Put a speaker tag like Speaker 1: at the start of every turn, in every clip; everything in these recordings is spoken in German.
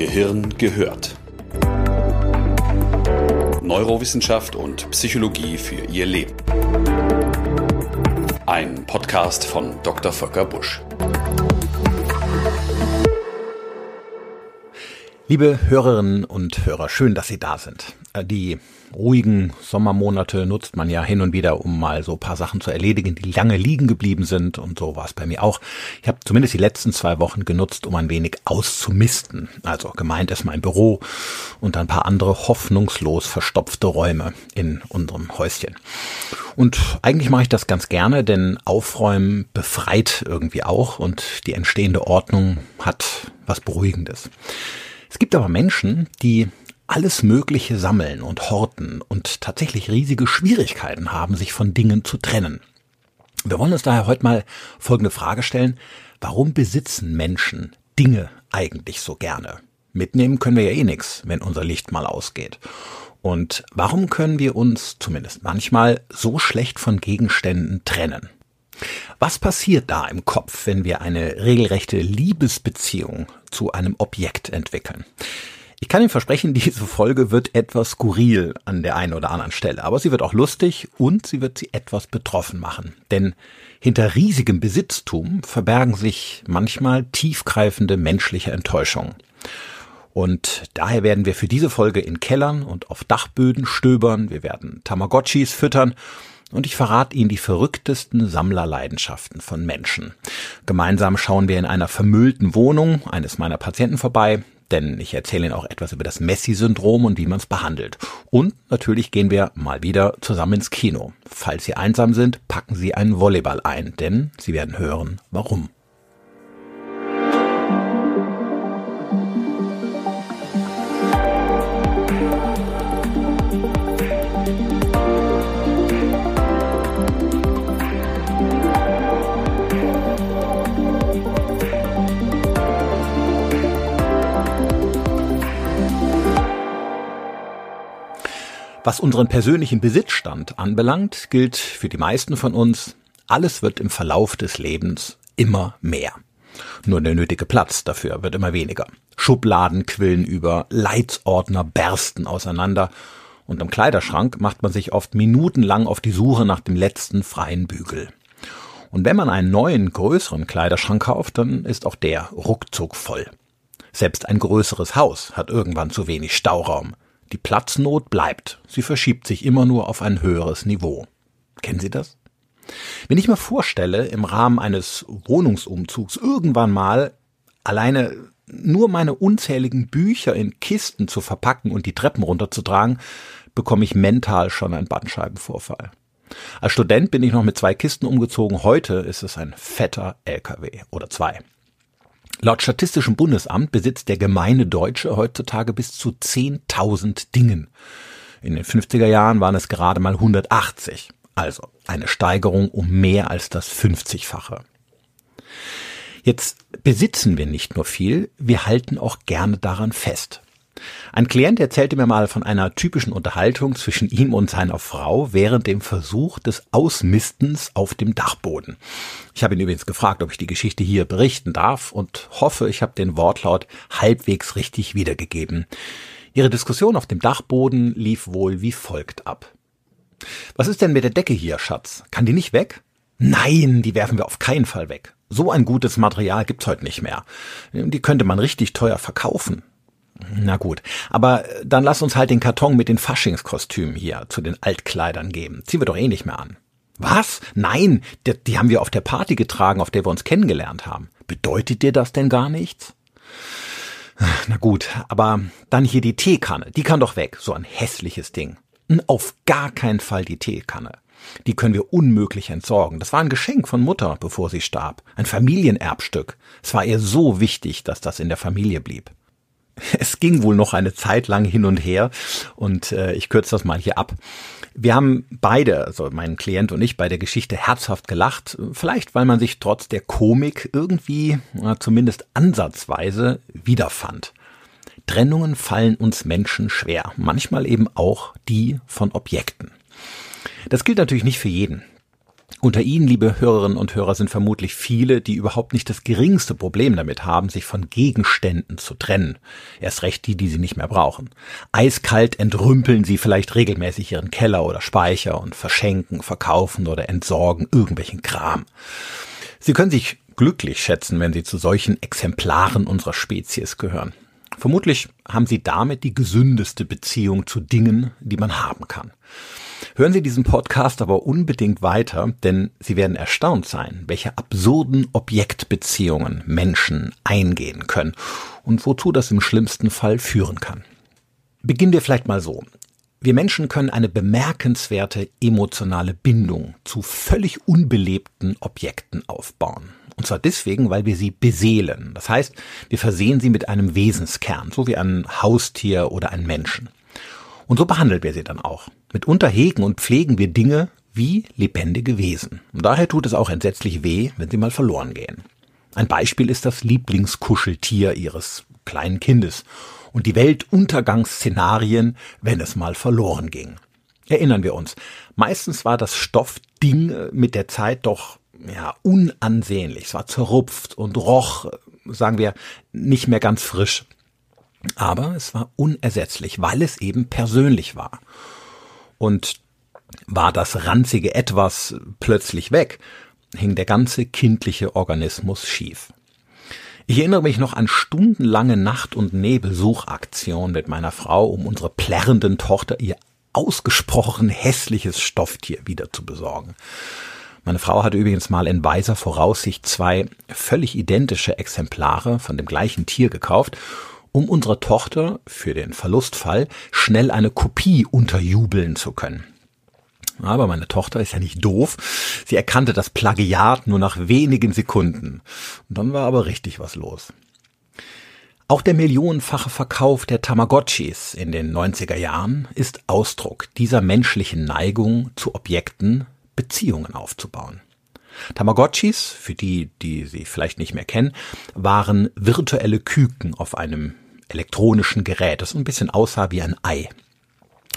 Speaker 1: Gehirn gehört. Neurowissenschaft und Psychologie für Ihr Leben. Ein Podcast von Dr. Volker Busch.
Speaker 2: Liebe Hörerinnen und Hörer, schön, dass Sie da sind. Äh, die ruhigen Sommermonate nutzt man ja hin und wieder, um mal so paar Sachen zu erledigen, die lange liegen geblieben sind. Und so war es bei mir auch. Ich habe zumindest die letzten zwei Wochen genutzt, um ein wenig auszumisten. Also gemeint ist mein Büro und ein paar andere hoffnungslos verstopfte Räume in unserem Häuschen. Und eigentlich mache ich das ganz gerne, denn Aufräumen befreit irgendwie auch und die entstehende Ordnung hat was Beruhigendes. Es gibt aber Menschen, die alles Mögliche sammeln und horten und tatsächlich riesige Schwierigkeiten haben, sich von Dingen zu trennen. Wir wollen uns daher heute mal folgende Frage stellen. Warum besitzen Menschen Dinge eigentlich so gerne? Mitnehmen können wir ja eh nix, wenn unser Licht mal ausgeht. Und warum können wir uns, zumindest manchmal, so schlecht von Gegenständen trennen? Was passiert da im Kopf, wenn wir eine regelrechte Liebesbeziehung zu einem Objekt entwickeln? Ich kann Ihnen versprechen, diese Folge wird etwas skurril an der einen oder anderen Stelle, aber sie wird auch lustig und sie wird Sie etwas betroffen machen. Denn hinter riesigem Besitztum verbergen sich manchmal tiefgreifende menschliche Enttäuschungen. Und daher werden wir für diese Folge in Kellern und auf Dachböden stöbern, wir werden Tamagotchis füttern und ich verrate Ihnen die verrücktesten Sammlerleidenschaften von Menschen. Gemeinsam schauen wir in einer vermüllten Wohnung eines meiner Patienten vorbei, denn ich erzähle Ihnen auch etwas über das Messi-Syndrom und wie man es behandelt. Und natürlich gehen wir mal wieder zusammen ins Kino. Falls Sie einsam sind, packen Sie einen Volleyball ein, denn Sie werden hören, warum. Was unseren persönlichen Besitzstand anbelangt, gilt für die meisten von uns, alles wird im Verlauf des Lebens immer mehr. Nur der nötige Platz dafür wird immer weniger. Schubladen quillen über, Leitsordner bersten auseinander und am Kleiderschrank macht man sich oft minutenlang auf die Suche nach dem letzten freien Bügel. Und wenn man einen neuen, größeren Kleiderschrank kauft, dann ist auch der ruckzuck voll. Selbst ein größeres Haus hat irgendwann zu wenig Stauraum. Die Platznot bleibt. Sie verschiebt sich immer nur auf ein höheres Niveau. Kennen Sie das? Wenn ich mir vorstelle, im Rahmen eines Wohnungsumzugs irgendwann mal alleine nur meine unzähligen Bücher in Kisten zu verpacken und die Treppen runterzutragen, bekomme ich mental schon einen Bandscheibenvorfall. Als Student bin ich noch mit zwei Kisten umgezogen. Heute ist es ein fetter LKW oder zwei. Laut Statistischem Bundesamt besitzt der gemeine Deutsche heutzutage bis zu 10.000 Dingen. In den 50er Jahren waren es gerade mal 180. Also eine Steigerung um mehr als das 50-fache. Jetzt besitzen wir nicht nur viel, wir halten auch gerne daran fest. Ein Klient erzählte mir mal von einer typischen Unterhaltung zwischen ihm und seiner Frau während dem Versuch des Ausmistens auf dem Dachboden. Ich habe ihn übrigens gefragt, ob ich die Geschichte hier berichten darf und hoffe, ich habe den Wortlaut halbwegs richtig wiedergegeben. Ihre Diskussion auf dem Dachboden lief wohl wie folgt ab. Was ist denn mit der Decke hier, Schatz? Kann die nicht weg? Nein, die werfen wir auf keinen Fall weg. So ein gutes Material gibt's heute nicht mehr. Die könnte man richtig teuer verkaufen. Na gut, aber dann lass uns halt den Karton mit den Faschingskostümen hier zu den Altkleidern geben. Ziehen wir doch eh nicht mehr an. Was? Nein, die, die haben wir auf der Party getragen, auf der wir uns kennengelernt haben. Bedeutet dir das denn gar nichts? Na gut, aber dann hier die Teekanne, die kann doch weg, so ein hässliches Ding. Auf gar keinen Fall die Teekanne. Die können wir unmöglich entsorgen. Das war ein Geschenk von Mutter, bevor sie starb. Ein Familienerbstück. Es war ihr so wichtig, dass das in der Familie blieb. Es ging wohl noch eine Zeit lang hin und her und äh, ich kürze das mal hier ab. Wir haben beide, also mein Klient und ich, bei der Geschichte herzhaft gelacht. Vielleicht, weil man sich trotz der Komik irgendwie, äh, zumindest ansatzweise, wiederfand. Trennungen fallen uns Menschen schwer, manchmal eben auch die von Objekten. Das gilt natürlich nicht für jeden. Unter Ihnen, liebe Hörerinnen und Hörer, sind vermutlich viele, die überhaupt nicht das geringste Problem damit haben, sich von Gegenständen zu trennen. Erst recht die, die sie nicht mehr brauchen. Eiskalt entrümpeln sie vielleicht regelmäßig ihren Keller oder Speicher und verschenken, verkaufen oder entsorgen irgendwelchen Kram. Sie können sich glücklich schätzen, wenn sie zu solchen Exemplaren unserer Spezies gehören. Vermutlich haben sie damit die gesündeste Beziehung zu Dingen, die man haben kann. Hören Sie diesen Podcast aber unbedingt weiter, denn Sie werden erstaunt sein, welche absurden Objektbeziehungen Menschen eingehen können und wozu das im schlimmsten Fall führen kann. Beginnen wir vielleicht mal so. Wir Menschen können eine bemerkenswerte emotionale Bindung zu völlig unbelebten Objekten aufbauen. Und zwar deswegen, weil wir sie beseelen. Das heißt, wir versehen sie mit einem Wesenskern, so wie ein Haustier oder ein Menschen. Und so behandeln wir sie dann auch. Mitunter hegen und pflegen wir Dinge wie lebendige Wesen. Und daher tut es auch entsetzlich weh, wenn sie mal verloren gehen. Ein Beispiel ist das Lieblingskuscheltier ihres kleinen Kindes und die Weltuntergangsszenarien, wenn es mal verloren ging. Erinnern wir uns, meistens war das Stoffding äh, mit der Zeit doch ja, unansehnlich. Es war zerrupft und roch, sagen wir, nicht mehr ganz frisch. Aber es war unersetzlich, weil es eben persönlich war. Und war das ranzige Etwas plötzlich weg, hing der ganze kindliche Organismus schief. Ich erinnere mich noch an stundenlange Nacht- und Nebelsuchaktionen mit meiner Frau, um unsere plärrenden Tochter ihr ausgesprochen hässliches Stofftier wieder zu besorgen. Meine Frau hatte übrigens mal in weiser Voraussicht zwei völlig identische Exemplare von dem gleichen Tier gekauft um unserer Tochter für den Verlustfall schnell eine Kopie unterjubeln zu können. Aber meine Tochter ist ja nicht doof. Sie erkannte das Plagiat nur nach wenigen Sekunden. Und dann war aber richtig was los. Auch der millionenfache Verkauf der Tamagotchis in den 90er Jahren ist Ausdruck dieser menschlichen Neigung zu Objekten Beziehungen aufzubauen. Tamagotchis, für die, die sie vielleicht nicht mehr kennen, waren virtuelle Küken auf einem elektronischen Gerät, das ein bisschen aussah wie ein Ei.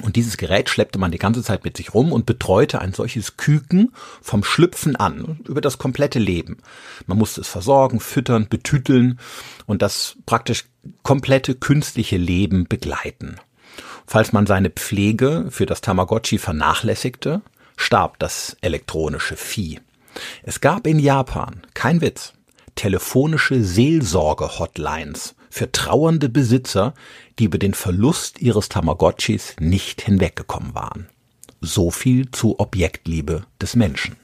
Speaker 2: Und dieses Gerät schleppte man die ganze Zeit mit sich rum und betreute ein solches Küken vom Schlüpfen an, über das komplette Leben. Man musste es versorgen, füttern, betüteln und das praktisch komplette künstliche Leben begleiten. Falls man seine Pflege für das Tamagotchi vernachlässigte, starb das elektronische Vieh. Es gab in Japan, kein Witz, telefonische Seelsorge-Hotlines für trauernde Besitzer, die über den Verlust ihres Tamagotchis nicht hinweggekommen waren. So viel zu Objektliebe des Menschen.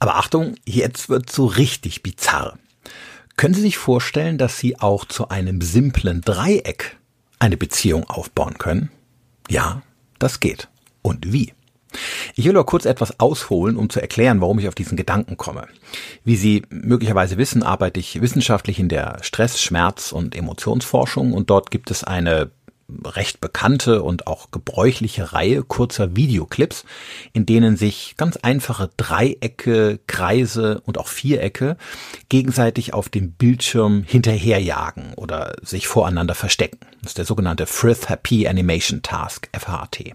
Speaker 2: Aber Achtung, jetzt wird so richtig bizarr. Können Sie sich vorstellen, dass Sie auch zu einem simplen Dreieck eine Beziehung aufbauen können? Ja, das geht. Und wie? Ich will nur kurz etwas ausholen, um zu erklären, warum ich auf diesen Gedanken komme. Wie Sie möglicherweise wissen, arbeite ich wissenschaftlich in der Stress-, Schmerz- und Emotionsforschung und dort gibt es eine recht bekannte und auch gebräuchliche Reihe kurzer Videoclips, in denen sich ganz einfache Dreiecke, Kreise und auch Vierecke gegenseitig auf dem Bildschirm hinterherjagen oder sich voreinander verstecken. Das ist der sogenannte Frith Happy Animation Task, FHT.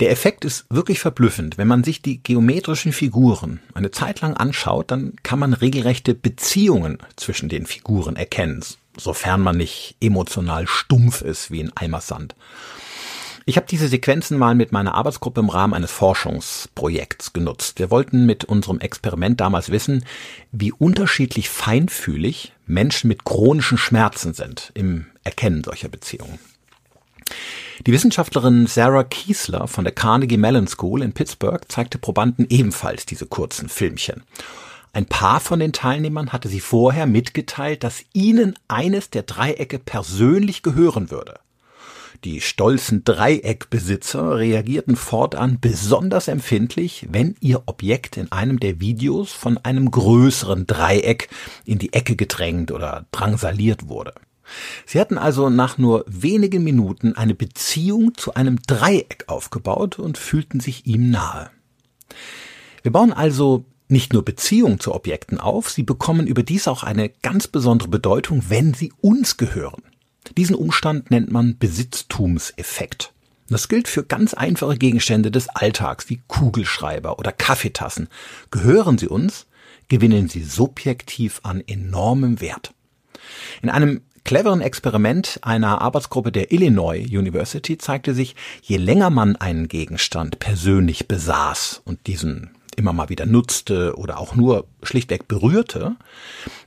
Speaker 2: Der Effekt ist wirklich verblüffend. Wenn man sich die geometrischen Figuren eine Zeit lang anschaut, dann kann man regelrechte Beziehungen zwischen den Figuren erkennen sofern man nicht emotional stumpf ist wie ein Eimer Sand. Ich habe diese Sequenzen mal mit meiner Arbeitsgruppe im Rahmen eines Forschungsprojekts genutzt. Wir wollten mit unserem Experiment damals wissen, wie unterschiedlich feinfühlig Menschen mit chronischen Schmerzen sind im Erkennen solcher Beziehungen. Die Wissenschaftlerin Sarah Kiesler von der Carnegie Mellon School in Pittsburgh zeigte Probanden ebenfalls diese kurzen Filmchen. Ein paar von den Teilnehmern hatte sie vorher mitgeteilt, dass ihnen eines der Dreiecke persönlich gehören würde. Die stolzen Dreieckbesitzer reagierten fortan besonders empfindlich, wenn ihr Objekt in einem der Videos von einem größeren Dreieck in die Ecke gedrängt oder drangsaliert wurde. Sie hatten also nach nur wenigen Minuten eine Beziehung zu einem Dreieck aufgebaut und fühlten sich ihm nahe. Wir bauen also nicht nur Beziehungen zu Objekten auf, sie bekommen überdies auch eine ganz besondere Bedeutung, wenn sie uns gehören. Diesen Umstand nennt man Besitztumseffekt. Das gilt für ganz einfache Gegenstände des Alltags wie Kugelschreiber oder Kaffeetassen. Gehören sie uns, gewinnen sie subjektiv an enormem Wert. In einem cleveren Experiment einer Arbeitsgruppe der Illinois University zeigte sich, je länger man einen Gegenstand persönlich besaß und diesen immer mal wieder nutzte oder auch nur schlichtweg berührte,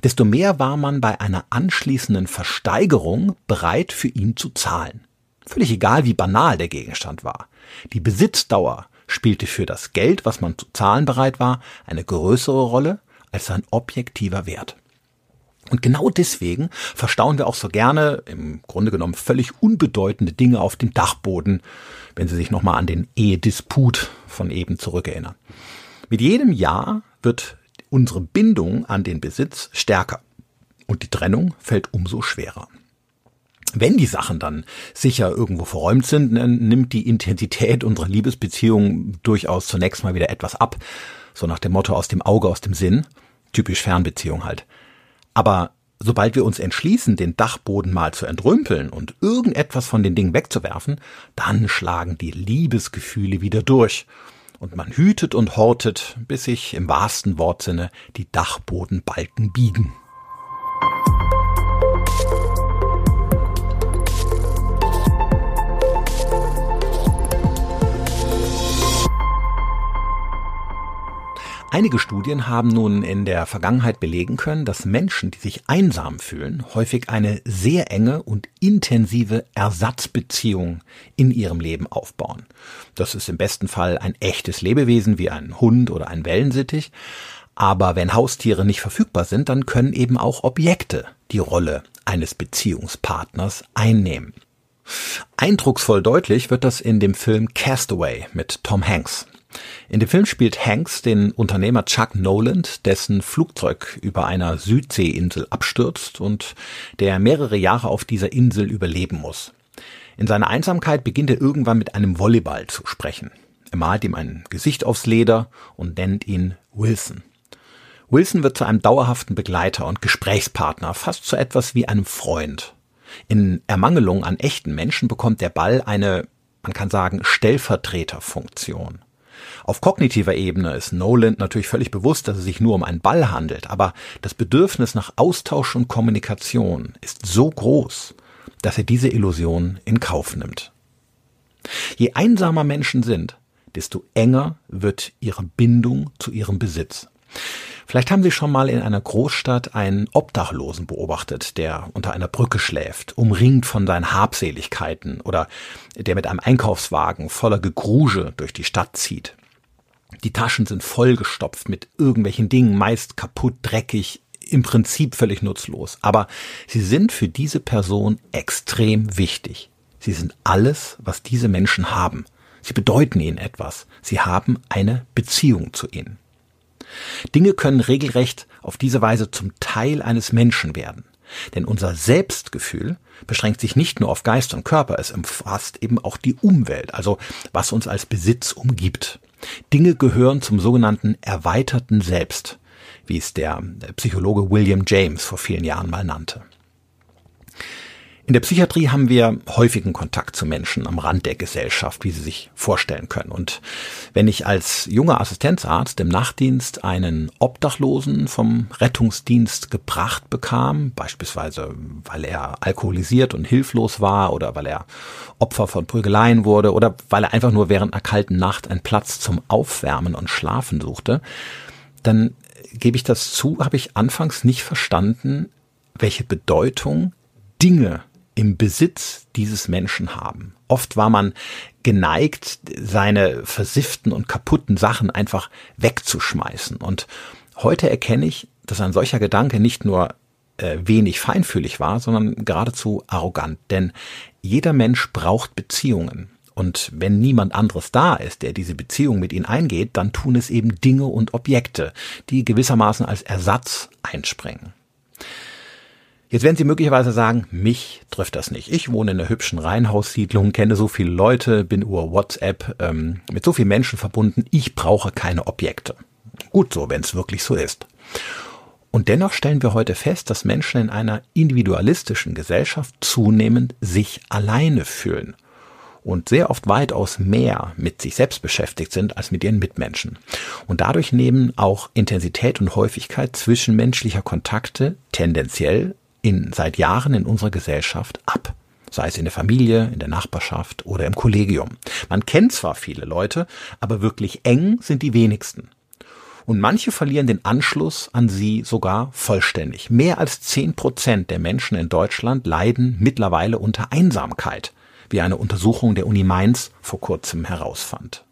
Speaker 2: desto mehr war man bei einer anschließenden Versteigerung bereit für ihn zu zahlen. Völlig egal, wie banal der Gegenstand war. Die Besitzdauer spielte für das Geld, was man zu zahlen bereit war, eine größere Rolle als sein objektiver Wert. Und genau deswegen verstauen wir auch so gerne im Grunde genommen völlig unbedeutende Dinge auf dem Dachboden, wenn Sie sich nochmal an den Ehedisput von eben zurückerinnern. Mit jedem Jahr wird unsere Bindung an den Besitz stärker und die Trennung fällt umso schwerer. Wenn die Sachen dann sicher irgendwo verräumt sind, nimmt die Intensität unserer Liebesbeziehung durchaus zunächst mal wieder etwas ab. So nach dem Motto aus dem Auge, aus dem Sinn. Typisch Fernbeziehung halt. Aber sobald wir uns entschließen, den Dachboden mal zu entrümpeln und irgendetwas von den Dingen wegzuwerfen, dann schlagen die Liebesgefühle wieder durch. Und man hütet und hortet, bis sich im wahrsten Wortsinne die Dachbodenbalken biegen. Einige Studien haben nun in der Vergangenheit belegen können, dass Menschen, die sich einsam fühlen, häufig eine sehr enge und intensive Ersatzbeziehung in ihrem Leben aufbauen. Das ist im besten Fall ein echtes Lebewesen wie ein Hund oder ein Wellensittich. Aber wenn Haustiere nicht verfügbar sind, dann können eben auch Objekte die Rolle eines Beziehungspartners einnehmen. Eindrucksvoll deutlich wird das in dem Film Castaway mit Tom Hanks. In dem Film spielt Hanks den Unternehmer Chuck Noland, dessen Flugzeug über einer Südseeinsel abstürzt und der mehrere Jahre auf dieser Insel überleben muss. In seiner Einsamkeit beginnt er irgendwann mit einem Volleyball zu sprechen. Er malt ihm ein Gesicht aufs Leder und nennt ihn Wilson. Wilson wird zu einem dauerhaften Begleiter und Gesprächspartner, fast zu etwas wie einem Freund. In Ermangelung an echten Menschen bekommt der Ball eine, man kann sagen, Stellvertreterfunktion. Auf kognitiver Ebene ist Noland natürlich völlig bewusst, dass es sich nur um einen Ball handelt, aber das Bedürfnis nach Austausch und Kommunikation ist so groß, dass er diese Illusion in Kauf nimmt. Je einsamer Menschen sind, desto enger wird ihre Bindung zu ihrem Besitz. Vielleicht haben Sie schon mal in einer Großstadt einen Obdachlosen beobachtet, der unter einer Brücke schläft, umringt von seinen Habseligkeiten oder der mit einem Einkaufswagen voller Gegrusche durch die Stadt zieht. Die Taschen sind vollgestopft mit irgendwelchen Dingen, meist kaputt, dreckig, im Prinzip völlig nutzlos. Aber sie sind für diese Person extrem wichtig. Sie sind alles, was diese Menschen haben. Sie bedeuten ihnen etwas. Sie haben eine Beziehung zu ihnen. Dinge können regelrecht auf diese Weise zum Teil eines Menschen werden. Denn unser Selbstgefühl beschränkt sich nicht nur auf Geist und Körper, es umfasst eben auch die Umwelt, also was uns als Besitz umgibt. Dinge gehören zum sogenannten erweiterten Selbst, wie es der Psychologe William James vor vielen Jahren mal nannte. In der Psychiatrie haben wir häufigen Kontakt zu Menschen am Rand der Gesellschaft, wie Sie sich vorstellen können. Und wenn ich als junger Assistenzarzt im Nachtdienst einen Obdachlosen vom Rettungsdienst gebracht bekam, beispielsweise weil er alkoholisiert und hilflos war oder weil er Opfer von Prügeleien wurde oder weil er einfach nur während einer kalten Nacht einen Platz zum Aufwärmen und Schlafen suchte, dann gebe ich das zu, habe ich anfangs nicht verstanden, welche Bedeutung Dinge im Besitz dieses Menschen haben. Oft war man geneigt, seine versifften und kaputten Sachen einfach wegzuschmeißen. Und heute erkenne ich, dass ein solcher Gedanke nicht nur äh, wenig feinfühlig war, sondern geradezu arrogant. Denn jeder Mensch braucht Beziehungen. Und wenn niemand anderes da ist, der diese Beziehung mit ihnen eingeht, dann tun es eben Dinge und Objekte, die gewissermaßen als Ersatz einspringen. Jetzt werden Sie möglicherweise sagen, mich trifft das nicht. Ich wohne in einer hübschen Reihenhaussiedlung, kenne so viele Leute, bin über WhatsApp ähm, mit so vielen Menschen verbunden. Ich brauche keine Objekte. Gut so, wenn es wirklich so ist. Und dennoch stellen wir heute fest, dass Menschen in einer individualistischen Gesellschaft zunehmend sich alleine fühlen und sehr oft weitaus mehr mit sich selbst beschäftigt sind als mit ihren Mitmenschen. Und dadurch nehmen auch Intensität und Häufigkeit zwischenmenschlicher Kontakte tendenziell in, seit Jahren in unserer Gesellschaft ab. Sei es in der Familie, in der Nachbarschaft oder im Kollegium. Man kennt zwar viele Leute, aber wirklich eng sind die wenigsten. Und manche verlieren den Anschluss an sie sogar vollständig. Mehr als zehn Prozent der Menschen in Deutschland leiden mittlerweile unter Einsamkeit wie eine Untersuchung der Uni Mainz vor kurzem herausfand.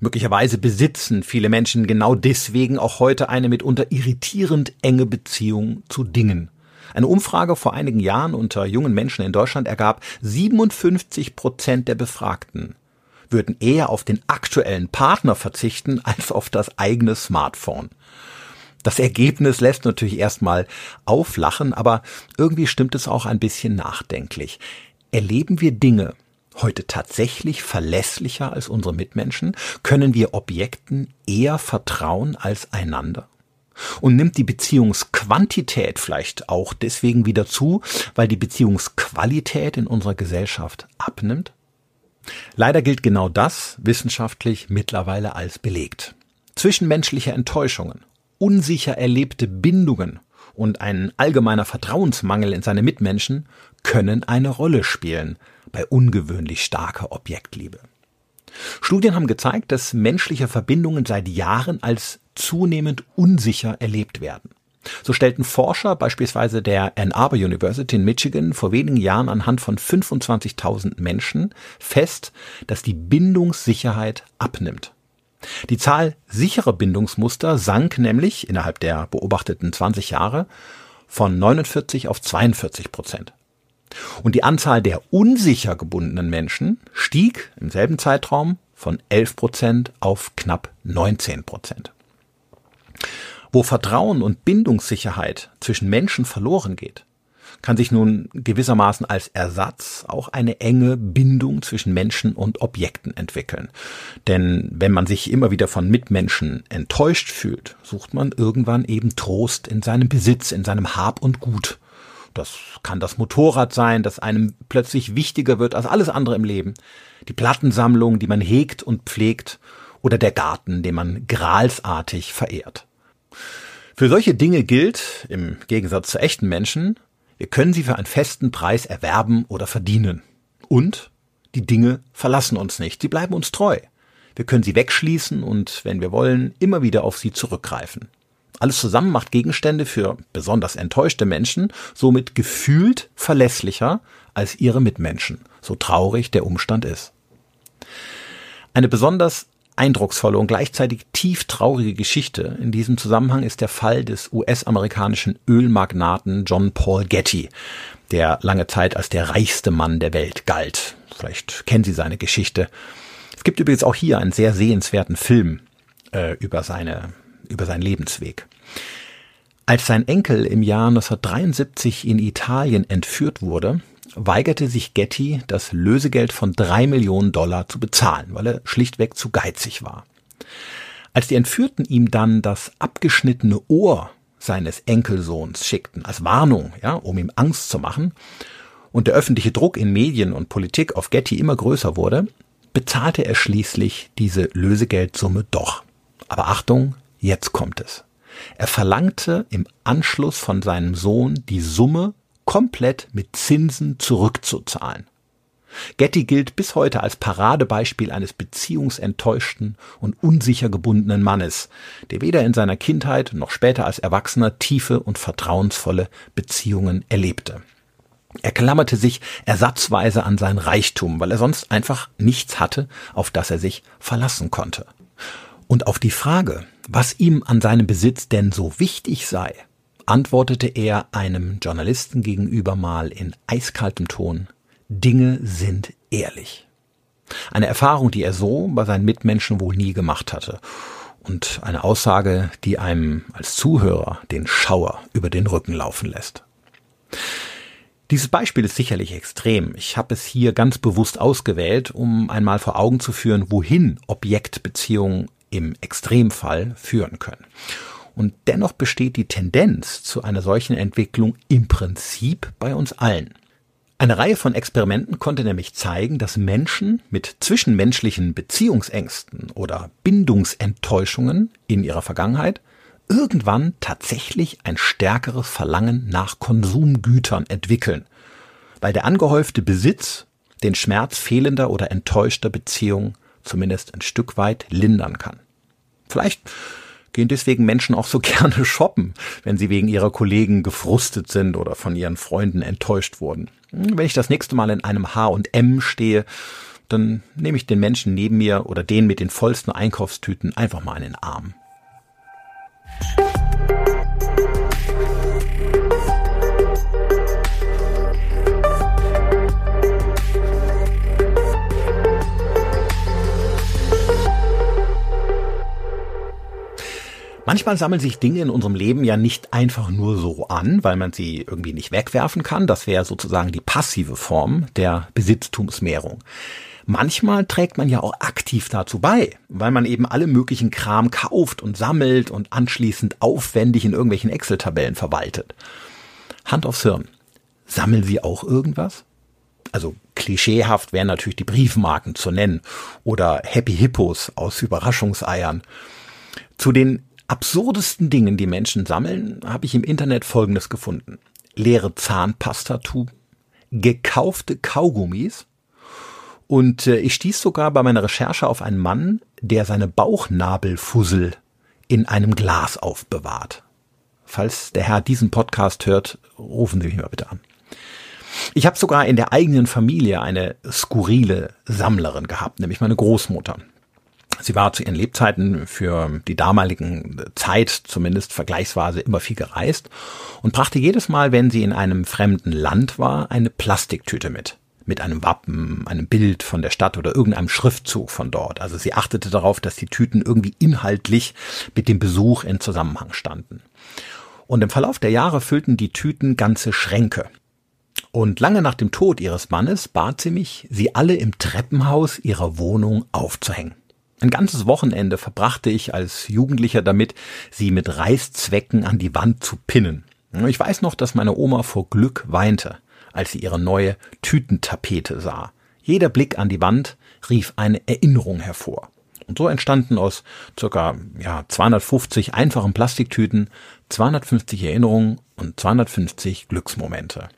Speaker 2: Möglicherweise besitzen viele Menschen genau deswegen auch heute eine mitunter irritierend enge Beziehung zu Dingen. Eine Umfrage vor einigen Jahren unter jungen Menschen in Deutschland ergab, 57 Prozent der Befragten würden eher auf den aktuellen Partner verzichten als auf das eigene Smartphone. Das Ergebnis lässt natürlich erstmal auflachen, aber irgendwie stimmt es auch ein bisschen nachdenklich. Erleben wir Dinge heute tatsächlich verlässlicher als unsere Mitmenschen? Können wir Objekten eher vertrauen als einander? Und nimmt die Beziehungsquantität vielleicht auch deswegen wieder zu, weil die Beziehungsqualität in unserer Gesellschaft abnimmt? Leider gilt genau das wissenschaftlich mittlerweile als belegt. Zwischenmenschliche Enttäuschungen, unsicher erlebte Bindungen und ein allgemeiner Vertrauensmangel in seine Mitmenschen können eine Rolle spielen bei ungewöhnlich starker Objektliebe. Studien haben gezeigt, dass menschliche Verbindungen seit Jahren als zunehmend unsicher erlebt werden. So stellten Forscher beispielsweise der Ann Arbor University in Michigan vor wenigen Jahren anhand von 25.000 Menschen fest, dass die Bindungssicherheit abnimmt. Die Zahl sicherer Bindungsmuster sank nämlich innerhalb der beobachteten 20 Jahre von 49 auf 42 Prozent. Und die Anzahl der unsicher gebundenen Menschen stieg im selben Zeitraum von 11 Prozent auf knapp 19 Prozent. Wo Vertrauen und Bindungssicherheit zwischen Menschen verloren geht, kann sich nun gewissermaßen als Ersatz auch eine enge Bindung zwischen Menschen und Objekten entwickeln. Denn wenn man sich immer wieder von Mitmenschen enttäuscht fühlt, sucht man irgendwann eben Trost in seinem Besitz, in seinem Hab und Gut. Das kann das Motorrad sein, das einem plötzlich wichtiger wird als alles andere im Leben. Die Plattensammlung, die man hegt und pflegt, oder der Garten, den man gralsartig verehrt. Für solche Dinge gilt, im Gegensatz zu echten Menschen, wir können sie für einen festen Preis erwerben oder verdienen. Und die Dinge verlassen uns nicht, sie bleiben uns treu. Wir können sie wegschließen und, wenn wir wollen, immer wieder auf sie zurückgreifen. Alles zusammen macht Gegenstände für besonders enttäuschte Menschen somit gefühlt verlässlicher als ihre Mitmenschen, so traurig der Umstand ist. Eine besonders eindrucksvolle und gleichzeitig tief traurige Geschichte in diesem Zusammenhang ist der Fall des US-amerikanischen Ölmagnaten John Paul Getty, der lange Zeit als der reichste Mann der Welt galt. Vielleicht kennen Sie seine Geschichte. Es gibt übrigens auch hier einen sehr sehenswerten Film äh, über seine über seinen Lebensweg. Als sein Enkel im Jahr 1973 in Italien entführt wurde, weigerte sich Getty, das Lösegeld von drei Millionen Dollar zu bezahlen, weil er schlichtweg zu geizig war. Als die Entführten ihm dann das abgeschnittene Ohr seines Enkelsohns schickten, als Warnung, ja, um ihm Angst zu machen, und der öffentliche Druck in Medien und Politik auf Getty immer größer wurde, bezahlte er schließlich diese Lösegeldsumme doch. Aber Achtung, jetzt kommt es. Er verlangte im Anschluss von seinem Sohn die Summe komplett mit Zinsen zurückzuzahlen. Getty gilt bis heute als Paradebeispiel eines beziehungsenttäuschten und unsicher gebundenen Mannes, der weder in seiner Kindheit noch später als Erwachsener tiefe und vertrauensvolle Beziehungen erlebte. Er klammerte sich ersatzweise an sein Reichtum, weil er sonst einfach nichts hatte, auf das er sich verlassen konnte. Und auf die Frage, was ihm an seinem Besitz denn so wichtig sei, antwortete er einem Journalisten gegenüber mal in eiskaltem Ton, Dinge sind ehrlich. Eine Erfahrung, die er so bei seinen Mitmenschen wohl nie gemacht hatte. Und eine Aussage, die einem als Zuhörer den Schauer über den Rücken laufen lässt. Dieses Beispiel ist sicherlich extrem. Ich habe es hier ganz bewusst ausgewählt, um einmal vor Augen zu führen, wohin Objektbeziehungen im Extremfall führen können. Und dennoch besteht die Tendenz zu einer solchen Entwicklung im Prinzip bei uns allen. Eine Reihe von Experimenten konnte nämlich zeigen, dass Menschen mit zwischenmenschlichen Beziehungsängsten oder Bindungsenttäuschungen in ihrer Vergangenheit irgendwann tatsächlich ein stärkeres Verlangen nach Konsumgütern entwickeln, weil der angehäufte Besitz den Schmerz fehlender oder enttäuschter Beziehungen zumindest ein Stück weit lindern kann. Vielleicht gehen deswegen Menschen auch so gerne shoppen, wenn sie wegen ihrer Kollegen gefrustet sind oder von ihren Freunden enttäuscht wurden. Wenn ich das nächste Mal in einem H&M stehe, dann nehme ich den Menschen neben mir oder den mit den vollsten Einkaufstüten einfach mal in den Arm. Manchmal sammeln sich Dinge in unserem Leben ja nicht einfach nur so an, weil man sie irgendwie nicht wegwerfen kann. Das wäre sozusagen die passive Form der Besitztumsmehrung. Manchmal trägt man ja auch aktiv dazu bei, weil man eben alle möglichen Kram kauft und sammelt und anschließend aufwendig in irgendwelchen Excel-Tabellen verwaltet. Hand aufs Hirn. Sammeln Sie auch irgendwas? Also klischeehaft wären natürlich die Briefmarken zu nennen oder Happy Hippos aus Überraschungseiern. Zu den absurdesten Dingen, die Menschen sammeln, habe ich im Internet Folgendes gefunden. Leere Zahnpastatuben, gekaufte Kaugummis und äh, ich stieß sogar bei meiner Recherche auf einen Mann, der seine Bauchnabelfussel in einem Glas aufbewahrt. Falls der Herr diesen Podcast hört, rufen Sie mich mal bitte an. Ich habe sogar in der eigenen Familie eine skurrile Sammlerin gehabt, nämlich meine Großmutter. Sie war zu ihren Lebzeiten für die damaligen Zeit zumindest vergleichsweise immer viel gereist und brachte jedes Mal, wenn sie in einem fremden Land war, eine Plastiktüte mit. Mit einem Wappen, einem Bild von der Stadt oder irgendeinem Schriftzug von dort. Also sie achtete darauf, dass die Tüten irgendwie inhaltlich mit dem Besuch in Zusammenhang standen. Und im Verlauf der Jahre füllten die Tüten ganze Schränke. Und lange nach dem Tod ihres Mannes bat sie mich, sie alle im Treppenhaus ihrer Wohnung aufzuhängen. Ein ganzes Wochenende verbrachte ich als Jugendlicher damit, sie mit Reißzwecken an die Wand zu pinnen. Ich weiß noch, dass meine Oma vor Glück weinte, als sie ihre neue Tütentapete sah. Jeder Blick an die Wand rief eine Erinnerung hervor. Und so entstanden aus circa ja, 250 einfachen Plastiktüten 250 Erinnerungen und 250 Glücksmomente.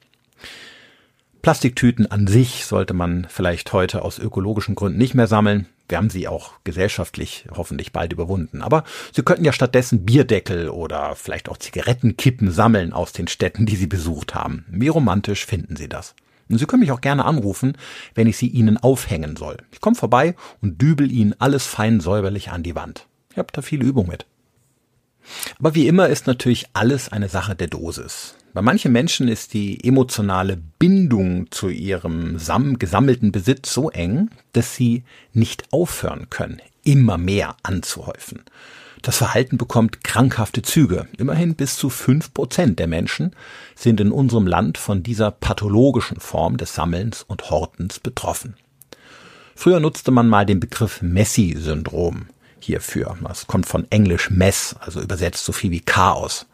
Speaker 2: Plastiktüten an sich sollte man vielleicht heute aus ökologischen Gründen nicht mehr sammeln. Wir haben sie auch gesellschaftlich hoffentlich bald überwunden. Aber Sie könnten ja stattdessen Bierdeckel oder vielleicht auch Zigarettenkippen sammeln aus den Städten, die Sie besucht haben. Wie romantisch finden Sie das? Und Sie können mich auch gerne anrufen, wenn ich sie Ihnen aufhängen soll. Ich komme vorbei und dübel Ihnen alles fein säuberlich an die Wand. Ich habe da viel Übung mit. Aber wie immer ist natürlich alles eine Sache der Dosis. Bei manchen Menschen ist die emotionale Bindung zu ihrem gesammelten Besitz so eng, dass sie nicht aufhören können, immer mehr anzuhäufen. Das Verhalten bekommt krankhafte Züge. Immerhin bis zu fünf Prozent der Menschen sind in unserem Land von dieser pathologischen Form des Sammelns und Hortens betroffen. Früher nutzte man mal den Begriff Messi-Syndrom hierfür. Das kommt von Englisch Mess, also übersetzt so viel wie Chaos.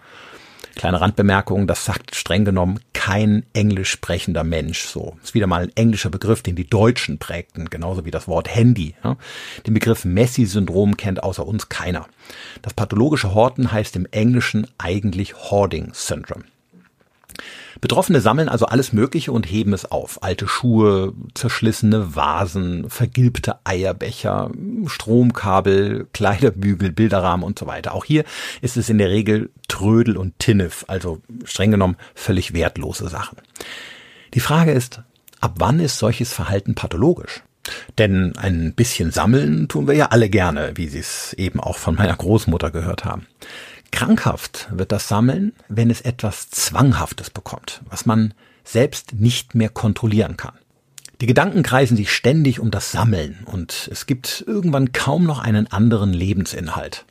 Speaker 2: Kleine Randbemerkung, das sagt streng genommen kein englisch sprechender Mensch. So ist wieder mal ein englischer Begriff, den die Deutschen prägten, genauso wie das Wort Handy. Den Begriff Messi-Syndrom kennt außer uns keiner. Das pathologische Horten heißt im Englischen eigentlich Hoarding Syndrome. Betroffene sammeln also alles Mögliche und heben es auf. Alte Schuhe, zerschlissene Vasen, vergilbte Eierbecher, Stromkabel, Kleiderbügel, Bilderrahmen und so weiter. Auch hier ist es in der Regel Trödel und Tinnef, also streng genommen völlig wertlose Sachen. Die Frage ist, ab wann ist solches Verhalten pathologisch? Denn ein bisschen sammeln tun wir ja alle gerne, wie Sie es eben auch von meiner Großmutter gehört haben. Krankhaft wird das Sammeln, wenn es etwas Zwanghaftes bekommt, was man selbst nicht mehr kontrollieren kann. Die Gedanken kreisen sich ständig um das Sammeln und es gibt irgendwann kaum noch einen anderen Lebensinhalt.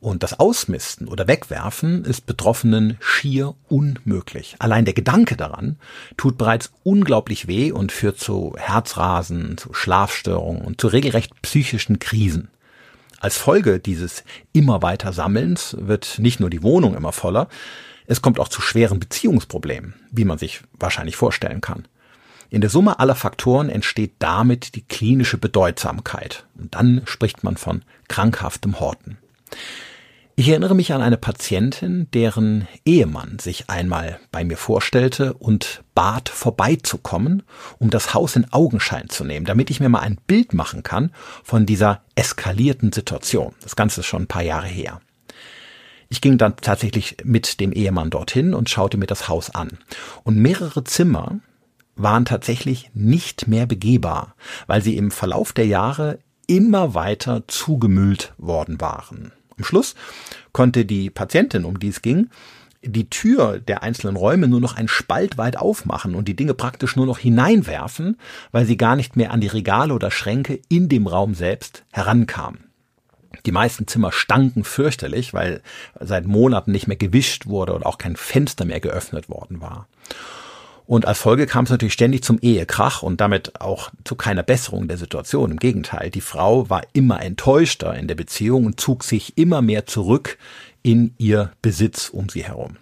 Speaker 2: Und das Ausmisten oder Wegwerfen ist Betroffenen schier unmöglich. Allein der Gedanke daran tut bereits unglaublich weh und führt zu Herzrasen, zu Schlafstörungen und zu regelrecht psychischen Krisen. Als Folge dieses immer weiter Sammelns wird nicht nur die Wohnung immer voller, es kommt auch zu schweren Beziehungsproblemen, wie man sich wahrscheinlich vorstellen kann. In der Summe aller Faktoren entsteht damit die klinische Bedeutsamkeit. Und dann spricht man von krankhaftem Horten. Ich erinnere mich an eine Patientin, deren Ehemann sich einmal bei mir vorstellte und bat, vorbeizukommen, um das Haus in Augenschein zu nehmen, damit ich mir mal ein Bild machen kann von dieser eskalierten Situation. Das Ganze ist schon ein paar Jahre her. Ich ging dann tatsächlich mit dem Ehemann dorthin und schaute mir das Haus an. Und mehrere Zimmer waren tatsächlich nicht mehr begehbar, weil sie im Verlauf der Jahre immer weiter zugemüllt worden waren. Am Schluss konnte die Patientin, um die es ging, die Tür der einzelnen Räume nur noch einen Spalt weit aufmachen und die Dinge praktisch nur noch hineinwerfen, weil sie gar nicht mehr an die Regale oder Schränke in dem Raum selbst herankam. Die meisten Zimmer stanken fürchterlich, weil seit Monaten nicht mehr gewischt wurde und auch kein Fenster mehr geöffnet worden war. Und als Folge kam es natürlich ständig zum Ehekrach und damit auch zu keiner Besserung der Situation. Im Gegenteil, die Frau war immer enttäuschter in der Beziehung und zog sich immer mehr zurück in ihr Besitz um sie herum.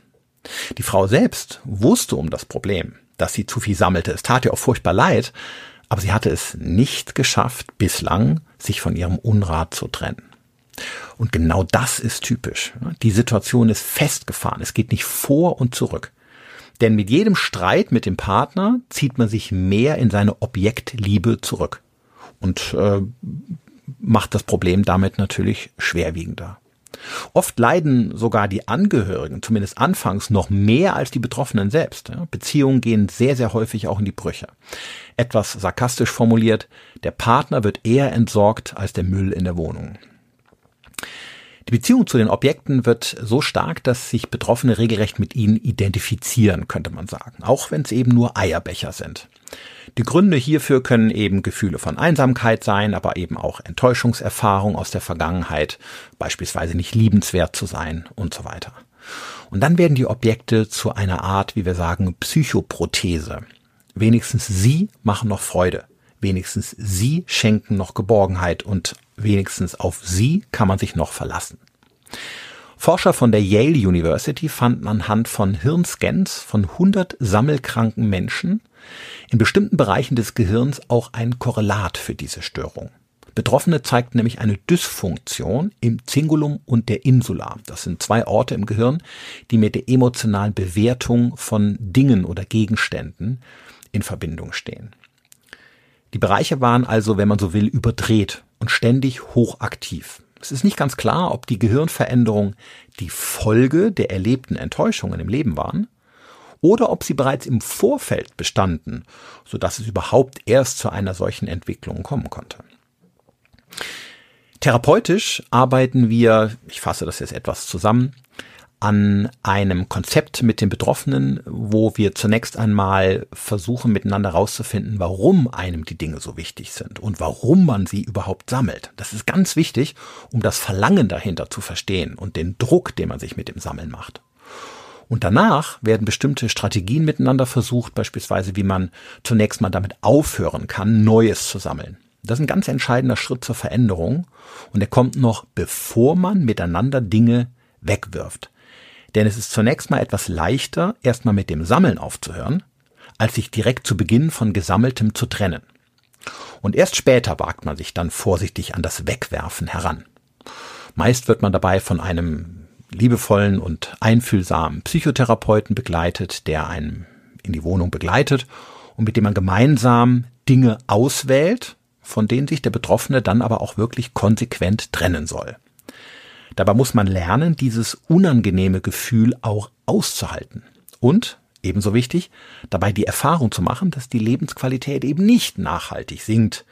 Speaker 2: Die Frau selbst wusste um das Problem, dass sie zu viel sammelte. Es tat ihr auch furchtbar leid, aber sie hatte es nicht geschafft, bislang sich von ihrem Unrat zu trennen. Und genau das ist typisch. Die Situation ist festgefahren. Es geht nicht vor und zurück. Denn mit jedem Streit mit dem Partner zieht man sich mehr in seine Objektliebe zurück und äh, macht das Problem damit natürlich schwerwiegender. Oft leiden sogar die Angehörigen, zumindest anfangs, noch mehr als die Betroffenen selbst. Beziehungen gehen sehr, sehr häufig auch in die Brüche. Etwas sarkastisch formuliert, der Partner wird eher entsorgt als der Müll in der Wohnung. Die Beziehung zu den Objekten wird so stark, dass sich Betroffene regelrecht mit ihnen identifizieren, könnte man sagen, auch wenn es eben nur Eierbecher sind. Die Gründe hierfür können eben Gefühle von Einsamkeit sein, aber eben auch Enttäuschungserfahrung aus der Vergangenheit, beispielsweise nicht liebenswert zu sein und so weiter. Und dann werden die Objekte zu einer Art, wie wir sagen, Psychoprothese. Wenigstens sie machen noch Freude. Wenigstens sie schenken noch Geborgenheit und wenigstens auf sie kann man sich noch verlassen. Forscher von der Yale University fanden anhand von Hirnscans von 100 sammelkranken Menschen in bestimmten Bereichen des Gehirns auch ein Korrelat für diese Störung. Betroffene zeigten nämlich eine Dysfunktion im Zingulum und der Insula. Das sind zwei Orte im Gehirn, die mit der emotionalen Bewertung von Dingen oder Gegenständen in Verbindung stehen. Die Bereiche waren also, wenn man so will, überdreht und ständig hochaktiv. Es ist nicht ganz klar, ob die Gehirnveränderungen die Folge der erlebten Enttäuschungen im Leben waren oder ob sie bereits im Vorfeld bestanden, so dass es überhaupt erst zu einer solchen Entwicklung kommen konnte. Therapeutisch arbeiten wir, ich fasse das jetzt etwas zusammen, an einem Konzept mit den Betroffenen, wo wir zunächst einmal versuchen miteinander herauszufinden, warum einem die Dinge so wichtig sind und warum man sie überhaupt sammelt. Das ist ganz wichtig, um das Verlangen dahinter zu verstehen und den Druck, den man sich mit dem Sammeln macht. Und danach werden bestimmte Strategien miteinander versucht, beispielsweise wie man zunächst mal damit aufhören kann, Neues zu sammeln. Das ist ein ganz entscheidender Schritt zur Veränderung und der kommt noch, bevor man miteinander Dinge wegwirft. Denn es ist zunächst mal etwas leichter, erstmal mit dem Sammeln aufzuhören, als sich direkt zu Beginn von Gesammeltem zu trennen. Und erst später wagt man sich dann vorsichtig an das Wegwerfen heran. Meist wird man dabei von einem liebevollen und einfühlsamen Psychotherapeuten begleitet, der einen in die Wohnung begleitet und mit dem man gemeinsam Dinge auswählt, von denen sich der Betroffene dann aber auch wirklich konsequent trennen soll. Dabei muss man lernen, dieses unangenehme Gefühl auch auszuhalten. Und, ebenso wichtig, dabei die Erfahrung zu machen, dass die Lebensqualität eben nicht nachhaltig sinkt,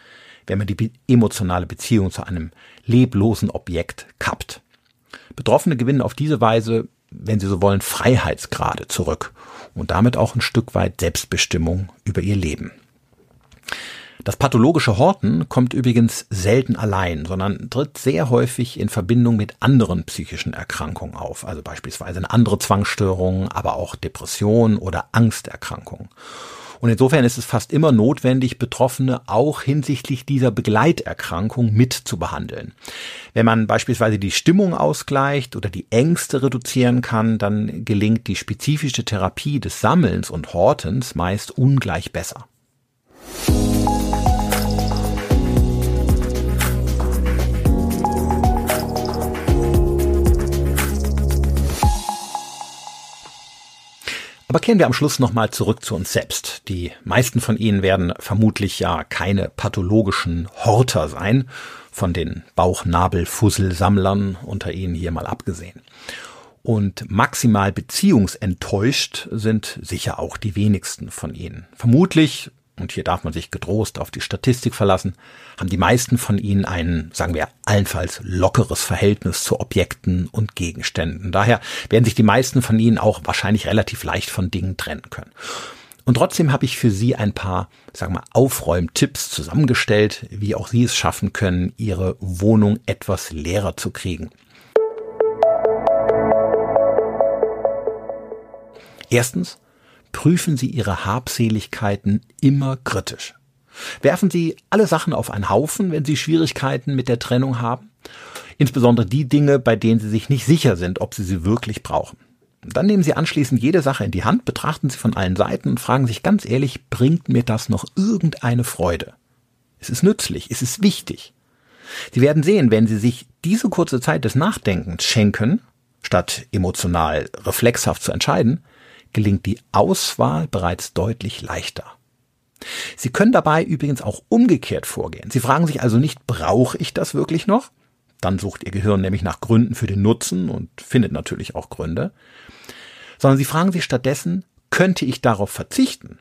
Speaker 2: wenn man die emotionale Beziehung zu einem leblosen Objekt kappt. Betroffene gewinnen auf diese Weise, wenn sie so wollen, Freiheitsgrade zurück und damit auch ein Stück weit Selbstbestimmung über ihr Leben. Das pathologische Horten kommt übrigens selten allein, sondern tritt sehr häufig in Verbindung mit anderen psychischen Erkrankungen auf, also beispielsweise eine andere Zwangsstörung, aber auch Depression oder Angsterkrankungen. Und insofern ist es fast immer notwendig, Betroffene auch hinsichtlich dieser Begleiterkrankung mit zu behandeln. Wenn man beispielsweise die Stimmung ausgleicht oder die Ängste reduzieren kann, dann gelingt die spezifische Therapie des Sammelns und Hortens meist ungleich besser. Aber kehren wir am Schluss nochmal zurück zu uns selbst. Die meisten von Ihnen werden vermutlich ja keine pathologischen Horter sein, von den Bauchnabelfusselsammlern unter Ihnen hier mal abgesehen. Und maximal beziehungsenttäuscht sind sicher auch die wenigsten von Ihnen. Vermutlich und hier darf man sich getrost auf die Statistik verlassen, haben die meisten von ihnen ein, sagen wir, allenfalls lockeres Verhältnis zu Objekten und Gegenständen. Daher werden sich die meisten von ihnen auch wahrscheinlich relativ leicht von Dingen trennen können. Und trotzdem habe ich für Sie ein paar, sagen wir, Aufräumtipps zusammengestellt, wie auch Sie es schaffen können, Ihre Wohnung etwas leerer zu kriegen. Erstens, prüfen Sie Ihre Habseligkeiten immer kritisch. Werfen Sie alle Sachen auf einen Haufen, wenn Sie Schwierigkeiten mit der Trennung haben, insbesondere die Dinge, bei denen Sie sich nicht sicher sind, ob Sie sie wirklich brauchen. Dann nehmen Sie anschließend jede Sache in die Hand, betrachten sie von allen Seiten und fragen sich ganz ehrlich, bringt mir das noch irgendeine Freude? Es ist nützlich, es ist wichtig. Sie werden sehen, wenn Sie sich diese kurze Zeit des Nachdenkens schenken, statt emotional reflexhaft zu entscheiden, gelingt die Auswahl bereits deutlich leichter. Sie können dabei übrigens auch umgekehrt vorgehen. Sie fragen sich also nicht, brauche ich das wirklich noch? Dann sucht Ihr Gehirn nämlich nach Gründen für den Nutzen und findet natürlich auch Gründe. Sondern Sie fragen sich stattdessen, könnte ich darauf verzichten?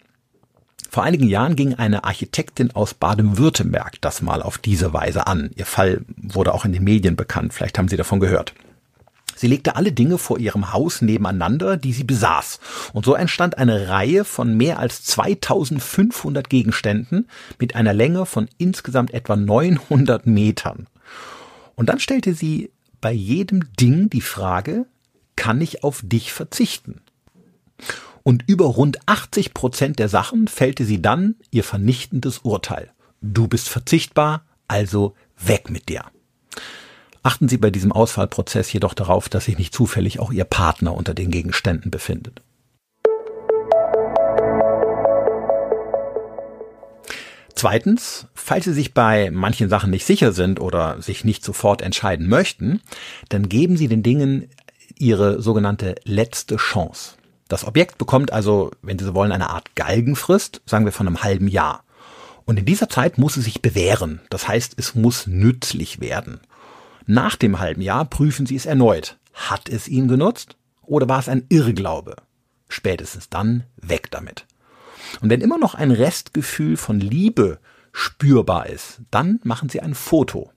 Speaker 2: Vor einigen Jahren ging eine Architektin aus Baden-Württemberg das mal auf diese Weise an. Ihr Fall wurde auch in den Medien bekannt. Vielleicht haben Sie davon gehört. Sie legte alle Dinge vor ihrem Haus nebeneinander, die sie besaß. Und so entstand eine Reihe von mehr als 2500 Gegenständen mit einer Länge von insgesamt etwa 900 Metern. Und dann stellte sie bei jedem Ding die Frage, kann ich auf dich verzichten? Und über rund 80 Prozent der Sachen fällte sie dann ihr vernichtendes Urteil. Du bist verzichtbar, also weg mit dir. Achten Sie bei diesem Auswahlprozess jedoch darauf, dass sich nicht zufällig auch Ihr Partner unter den Gegenständen befindet. Zweitens, falls Sie sich bei manchen Sachen nicht sicher sind oder sich nicht sofort entscheiden möchten, dann geben Sie den Dingen Ihre sogenannte letzte Chance. Das Objekt bekommt also, wenn Sie so wollen, eine Art Galgenfrist, sagen wir von einem halben Jahr. Und in dieser Zeit muss es sich bewähren. Das heißt, es muss nützlich werden. Nach dem halben Jahr prüfen Sie es erneut. Hat es Ihnen genutzt oder war es ein Irrglaube? Spätestens dann weg damit. Und wenn immer noch ein Restgefühl von Liebe spürbar ist, dann machen Sie ein Foto.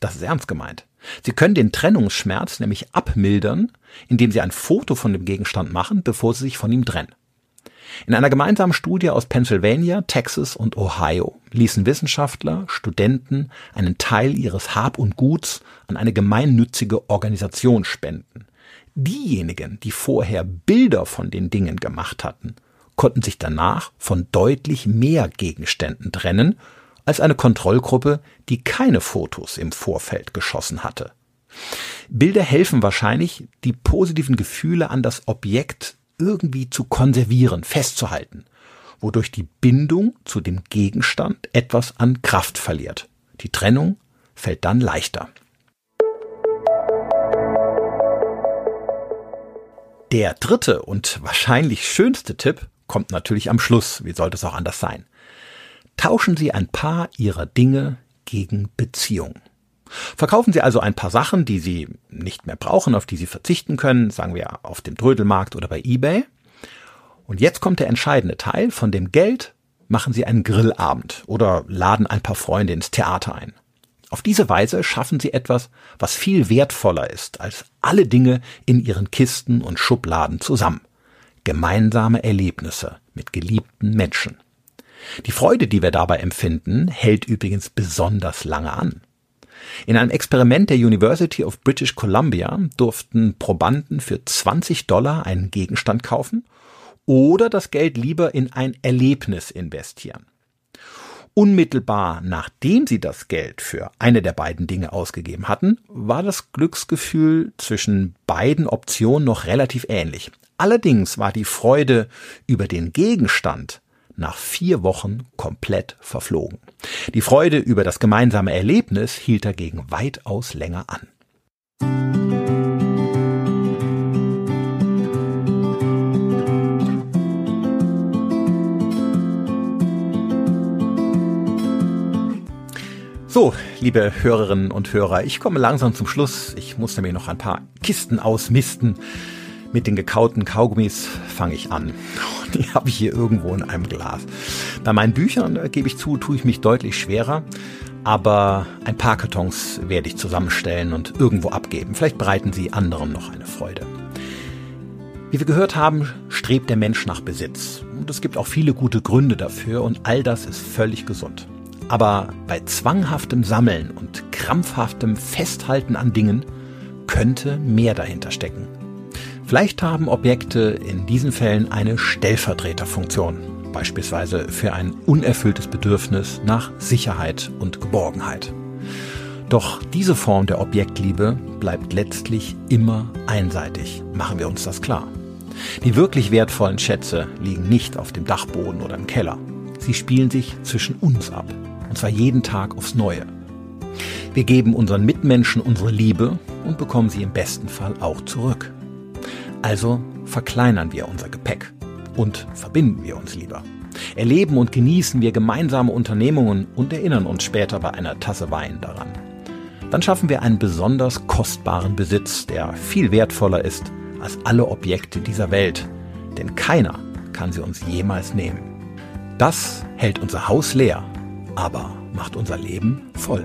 Speaker 2: Das ist ernst gemeint. Sie können den Trennungsschmerz nämlich abmildern, indem Sie ein Foto von dem Gegenstand machen, bevor Sie sich von ihm trennen. In einer gemeinsamen Studie aus Pennsylvania, Texas und Ohio ließen Wissenschaftler, Studenten einen Teil ihres Hab und Guts an eine gemeinnützige Organisation spenden. Diejenigen, die vorher Bilder von den Dingen gemacht hatten, konnten sich danach von deutlich mehr Gegenständen trennen als eine Kontrollgruppe, die keine Fotos im Vorfeld geschossen hatte. Bilder helfen wahrscheinlich, die positiven Gefühle an das Objekt irgendwie zu konservieren, festzuhalten, wodurch die Bindung zu dem Gegenstand etwas an Kraft verliert. Die Trennung fällt dann leichter. Der dritte und wahrscheinlich schönste Tipp kommt natürlich am Schluss. Wie sollte es auch anders sein? Tauschen Sie ein paar Ihrer Dinge gegen Beziehung. Verkaufen Sie also ein paar Sachen, die Sie nicht mehr brauchen, auf die Sie verzichten können, sagen wir auf dem Trödelmarkt oder bei eBay. Und jetzt kommt der entscheidende Teil. Von dem Geld machen Sie einen Grillabend oder laden ein paar Freunde ins Theater ein. Auf diese Weise schaffen Sie etwas, was viel wertvoller ist als alle Dinge in Ihren Kisten und Schubladen zusammen. Gemeinsame Erlebnisse mit geliebten Menschen. Die Freude, die wir dabei empfinden, hält übrigens besonders lange an. In einem Experiment der University of British Columbia durften Probanden für 20 Dollar einen Gegenstand kaufen oder das Geld lieber in ein Erlebnis investieren. Unmittelbar nachdem sie das Geld für eine der beiden Dinge ausgegeben hatten, war das Glücksgefühl zwischen beiden Optionen noch relativ ähnlich. Allerdings war die Freude über den Gegenstand nach vier Wochen komplett verflogen. Die Freude über das gemeinsame Erlebnis hielt dagegen weitaus länger an. So, liebe Hörerinnen und Hörer, ich komme langsam zum Schluss. Ich muss nämlich noch ein paar Kisten ausmisten. Mit den gekauten Kaugummis fange ich an. Die habe ich hier irgendwo in einem Glas. Bei meinen Büchern, äh, gebe ich zu, tue ich mich deutlich schwerer. Aber ein paar Kartons werde ich zusammenstellen und irgendwo abgeben. Vielleicht bereiten sie anderen noch eine Freude. Wie wir gehört haben, strebt der Mensch nach Besitz. Und es gibt auch viele gute Gründe dafür und all das ist völlig gesund. Aber bei zwanghaftem Sammeln und krampfhaftem Festhalten an Dingen könnte mehr dahinter stecken. Vielleicht haben Objekte in diesen Fällen eine Stellvertreterfunktion, beispielsweise für ein unerfülltes Bedürfnis nach Sicherheit und Geborgenheit. Doch diese Form der Objektliebe bleibt letztlich immer einseitig, machen wir uns das klar. Die wirklich wertvollen Schätze liegen nicht auf dem Dachboden oder im Keller. Sie spielen sich zwischen uns ab und zwar jeden Tag aufs Neue. Wir geben unseren Mitmenschen unsere Liebe und bekommen sie im besten Fall auch zurück. Also verkleinern wir unser Gepäck und verbinden wir uns lieber. Erleben und genießen wir gemeinsame Unternehmungen und erinnern uns später bei einer Tasse Wein daran. Dann schaffen wir einen besonders kostbaren Besitz, der viel wertvoller ist als alle Objekte dieser Welt, denn keiner kann sie uns jemals nehmen. Das hält unser Haus leer aber macht unser Leben voll.